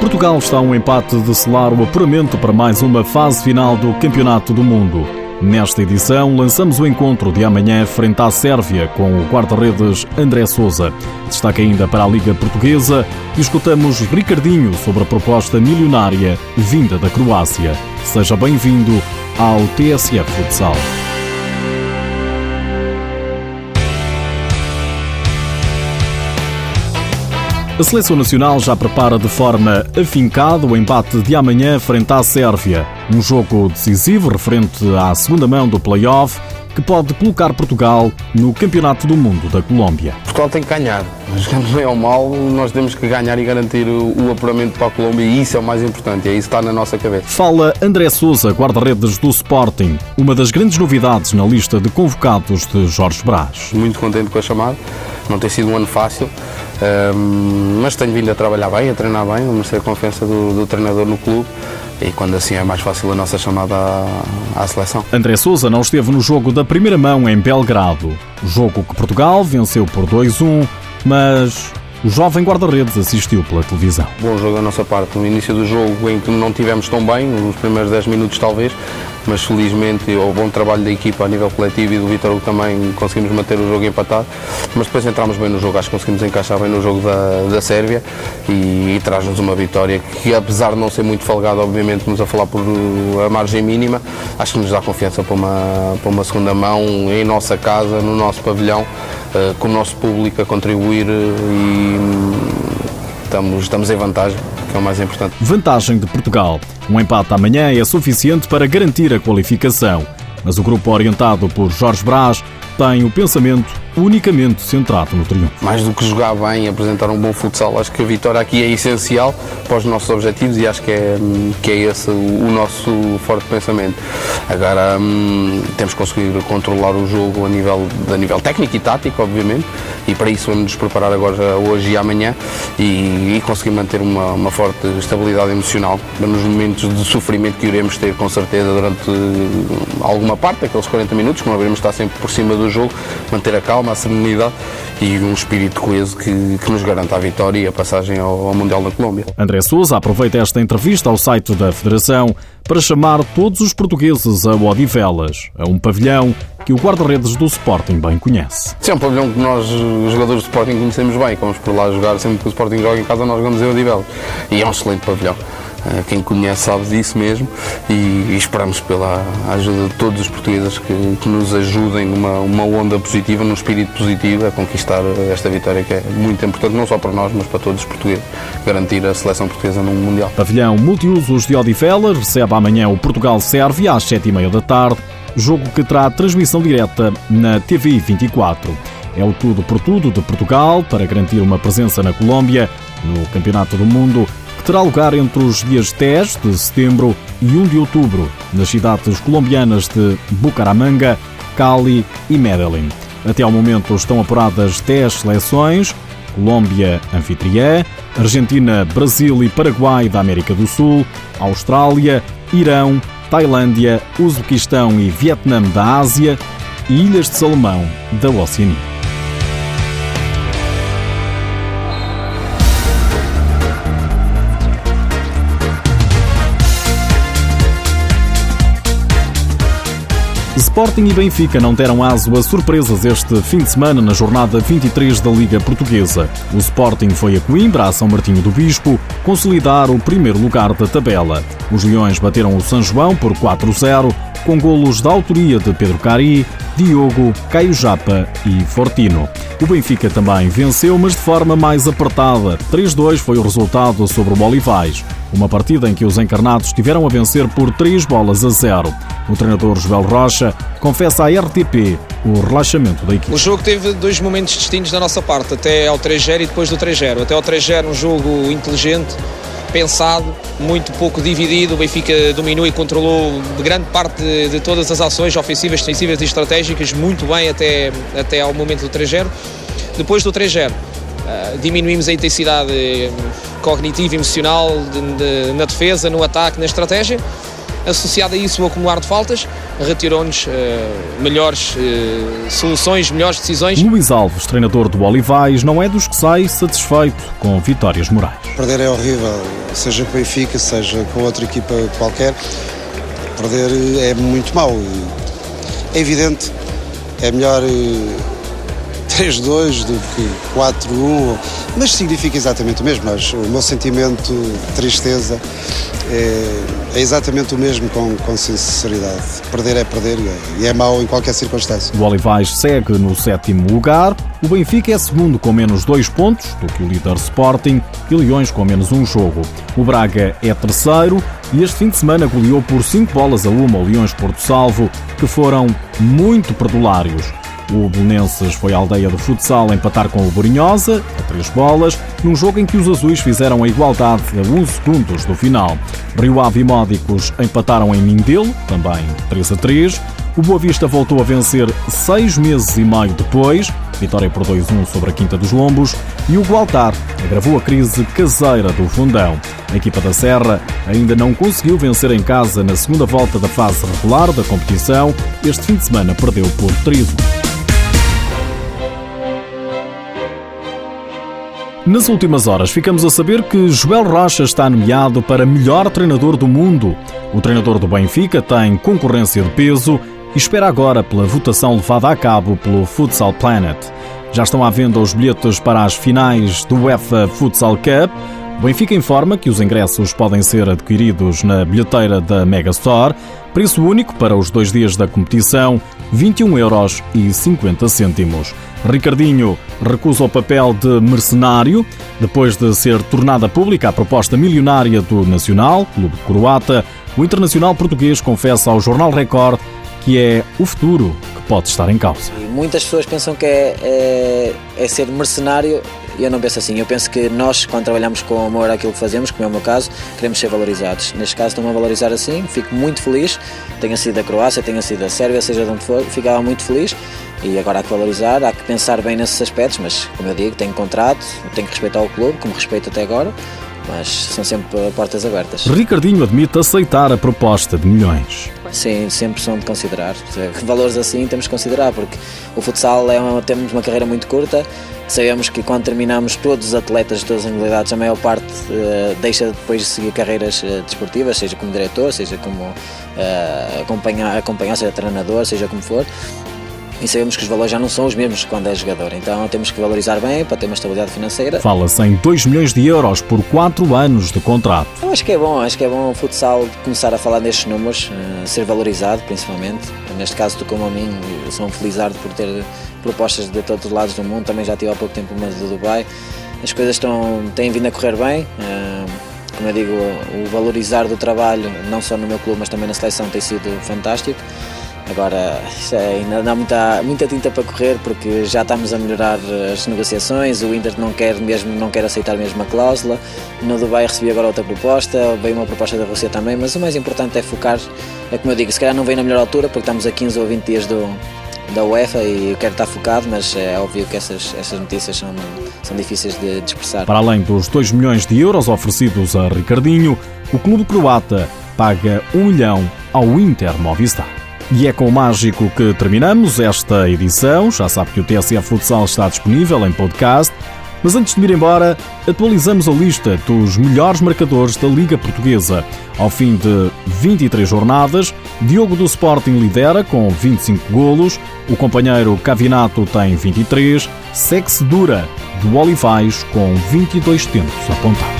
Portugal está a um empate de selar o apuramento para mais uma fase final do Campeonato do Mundo. Nesta edição, lançamos o encontro de amanhã frente à Sérvia com o guarda-redes André Souza. Destaque ainda para a Liga Portuguesa e escutamos Ricardinho sobre a proposta milionária vinda da Croácia. Seja bem-vindo ao TSF Futsal. A Seleção Nacional já prepara de forma afincada o embate de amanhã frente à Sérvia. Um jogo decisivo referente à segunda mão do play-off que pode colocar Portugal no Campeonato do Mundo da Colômbia. Portugal tem que ganhar, mas bem ou mal, nós temos que ganhar e garantir o apuramento para a Colômbia e isso é o mais importante, é isso que está na nossa cabeça. Fala André Souza, guarda-redes do Sporting, uma das grandes novidades na lista de convocados de Jorge Brás. Muito contente com a chamada, não tem sido um ano fácil, um, mas tenho vindo a trabalhar bem, a treinar bem, a merecer a confiança do, do, treinador no clube e quando assim é mais fácil a nossa chamada à, à seleção. André Souza não esteve no jogo da primeira mão em Belgrado, jogo que Portugal venceu por 2-1, mas o jovem guarda-redes assistiu pela televisão. Bom jogo da nossa parte. No início do jogo, em que não tivemos tão bem, nos primeiros 10 minutos talvez, mas felizmente o bom trabalho da equipa a nível coletivo e do Vitor também conseguimos manter o jogo empatado, mas depois entramos bem no jogo, acho que conseguimos encaixar bem no jogo da, da Sérvia e, e traz-nos uma vitória que apesar de não ser muito folgada, obviamente estamos a falar por a margem mínima, acho que nos dá confiança para uma, para uma segunda mão em nossa casa, no nosso pavilhão, uh, com o nosso público a contribuir eh, estamos, estamos em vantagem, que é o mais importante. Vantagem de Portugal. Um empate amanhã é suficiente para garantir a qualificação. Mas o grupo orientado por Jorge Brás tem o pensamento unicamente centrado no triunfo. Mais do que jogar bem apresentar um bom futsal, acho que a vitória aqui é essencial para os nossos objetivos e acho que é, que é esse o nosso forte pensamento. Agora hum, temos que conseguir controlar o jogo a nível, a nível técnico e tático, obviamente, e para isso vamos nos preparar agora hoje e amanhã e, e conseguir manter uma, uma forte estabilidade emocional nos momentos de sofrimento que iremos ter com certeza durante alguma parte daqueles 40 minutos, que não haveremos estar sempre por cima do jogo, manter a calma, a serenidade e um espírito coeso que, que nos garanta a vitória e a passagem ao, ao Mundial da Colômbia. André Souza aproveita esta entrevista ao site da Federação para chamar todos os portugueses a Odivelas, a um pavilhão que o guarda-redes do Sporting bem conhece. Sim, é um pavilhão que nós, os jogadores do Sporting, conhecemos bem. Vamos por lá jogar, sempre que o Sporting joga em casa, nós jogamos em Odivelas. E é um excelente pavilhão. Eh, quem conhece sabe disso mesmo e, e esperamos pela ajuda de todos os portugueses que, que, nos ajudem numa uma onda positiva, num espírito positivo a conquistar esta vitória que é muito importante, não só para nós, mas para todos os portugueses, garantir a seleção portuguesa no Mundial. Pavilhão Multiusos de Odivelas recebe amanhã o Portugal-Sérvia às sete e meia da tarde, jogo que terá transmissão direta na TV 24. É o tudo por tudo de Portugal para garantir uma presença na Colômbia no Campeonato do Mundo que terá lugar entre os dias 10 de setembro e 1 de outubro, nas cidades colombianas de Bucaramanga, Cali e Medellín. Até ao momento estão apuradas 10 seleções: Colômbia anfitriã, Argentina, Brasil e Paraguai da América do Sul, Austrália, Irão, Tailândia, Uzbequistão e Vietnã da Ásia e Ilhas de Salomão da Oceania. Sporting e Benfica não deram aso a surpresas este fim de semana na jornada 23 da Liga Portuguesa. O Sporting foi a Coimbra, a São Martinho do Bispo, consolidar o primeiro lugar da tabela. Os Leões bateram o São João por 4-0, com golos da autoria de Pedro Cari, Diogo, Caio Japa e Fortino. O Benfica também venceu, mas de forma mais apertada. 3-2 foi o resultado sobre o Olivais. Uma partida em que os encarnados tiveram a vencer por 3 bolas a 0. O treinador Joel Rocha confessa à RTP o relaxamento da equipe. O jogo teve dois momentos distintos da nossa parte, até ao 3-0 e depois do 3-0. Até ao 3-0 um jogo inteligente, pensado, muito pouco dividido. O Benfica dominou e controlou grande parte de, de todas as ações ofensivas, defensivas e estratégicas muito bem até, até ao momento do 3-0. Depois do 3-0, uh, eh, diminuímos a intensidade cognitiva e emocional de, de, na defesa, no ataque, na estratégia. Associado a isso o acumular de faltas, retirou-nos uh, melhores uh, soluções, melhores decisões. Luís Alves, treinador do Olivais, não é dos que sai satisfeito com vitórias morais. Perder é horrível, seja com o Benfica, seja com outra equipa qualquer. Perder é muito mau. É evidente, é melhor 3-2 do que 4-1, mas significa exatamente o mesmo. Mas o meu sentimento de tristeza é, é exatamente o mesmo com, com, sinceridade. Perder é perder e é, é mau em qualquer circunstância. O Olivais segue no sétimo lugar. O Benfica é segundo com menos dois pontos do que o líder Sporting e Leões com menos um jogo. O Braga é terceiro e este fim de semana goleou por 5 bolas a uma o Leões Porto Salvo, que foram muito perdulários. O Belenenses foi à aldeia do futsal empatar com o Borinhosa, a três bolas, num jogo em que os azuis fizeram a igualdade a 11 segundos do final. Rio Ave e Módicos empataram em Mindelo, também 3 a 3. O Boa Vista voltou a vencer seis meses e meio depois, vitória por 2-1 sobre a Quinta dos Lombos, e o Gualtar agravou a crise caseira do Fundão. A equipa da Serra ainda não conseguiu vencer em casa na segunda volta da fase regular da competição. Este fim de semana perdeu por 3 Nas últimas horas, ficamos a saber que Joel Rocha está nomeado para melhor treinador do mundo. O treinador do Benfica tem concorrência de peso e espera agora pela votação levada a cabo pelo Futsal Planet. Já estão à venda os bilhetes para as finais do UEFA Futsal Cup. Benfica informa que os ingressos podem ser adquiridos na bilheteira da Megastore. Preço único para os dois dias da competição, 21,50 euros. Ricardinho recusa o papel de mercenário depois de ser tornada pública a proposta milionária do Nacional, clube croata. O internacional português confessa ao Jornal Record que é o futuro que pode estar em causa. Muitas pessoas pensam que é, é, é ser mercenário e eu não penso assim. Eu penso que nós, quando trabalhamos com amor àquilo que fazemos, como é o meu caso, queremos ser valorizados. Neste caso, estão a valorizar assim, fico muito feliz. Tenha sido da Croácia, tenha sido da Sérvia, seja de onde for, ficava muito feliz. E agora há que valorizar, há que pensar bem nesses aspectos, mas como eu digo, tenho contrato, tenho que respeitar o clube, como respeito até agora, mas são sempre portas abertas. Ricardinho admite aceitar a proposta de milhões. Sim, sempre são de considerar. Valores assim temos que considerar, porque o futsal é uma, temos uma carreira muito curta. Sabemos que quando terminamos, todos os atletas de todas as modalidades, a maior parte uh, deixa depois de seguir carreiras uh, desportivas, seja como diretor, seja como uh, acompanhar, acompanhar, seja treinador, seja como for e sabemos que os valores já não são os mesmos quando é jogador. Então temos que valorizar bem para ter uma estabilidade financeira. Fala-se em 2 milhões de euros por 4 anos de contrato. Eu acho que é bom, acho que é bom o futsal começar a falar nestes números, uh, ser valorizado principalmente. Neste caso, tu como a mim, sou um felizardo por ter propostas de todos os lados do mundo. Também já tive há pouco tempo uma do Dubai. As coisas estão, têm vindo a correr bem. Uh, como eu digo, o valorizar do trabalho, não só no meu clube, mas também na seleção, tem sido fantástico. Agora é, ainda dá muita, muita tinta para correr porque já estamos a melhorar as negociações, o Inter não quer mesmo, não quer aceitar mesmo a cláusula. No Dubai recebi agora outra proposta, veio uma proposta da Rússia também, mas o mais importante é focar, é como eu digo, se calhar não vem na melhor altura porque estamos a 15 ou 20 dias do, da UEFA e eu quero estar focado, mas é óbvio que essas, essas notícias são, são difíceis de, de expressar. Para além dos 2 milhões de euros oferecidos a Ricardinho, o clube croata paga 1 milhão ao Inter Movistar. E é com o mágico que terminamos esta edição. Já sabe que o TSF Futsal está disponível em podcast. Mas antes de ir embora, atualizamos a lista dos melhores marcadores da Liga Portuguesa. Ao fim de 23 jornadas, Diogo do Sporting lidera com 25 golos, o companheiro Cavinato tem 23, segue-se Dura do Olivais com 22 tentos apontados.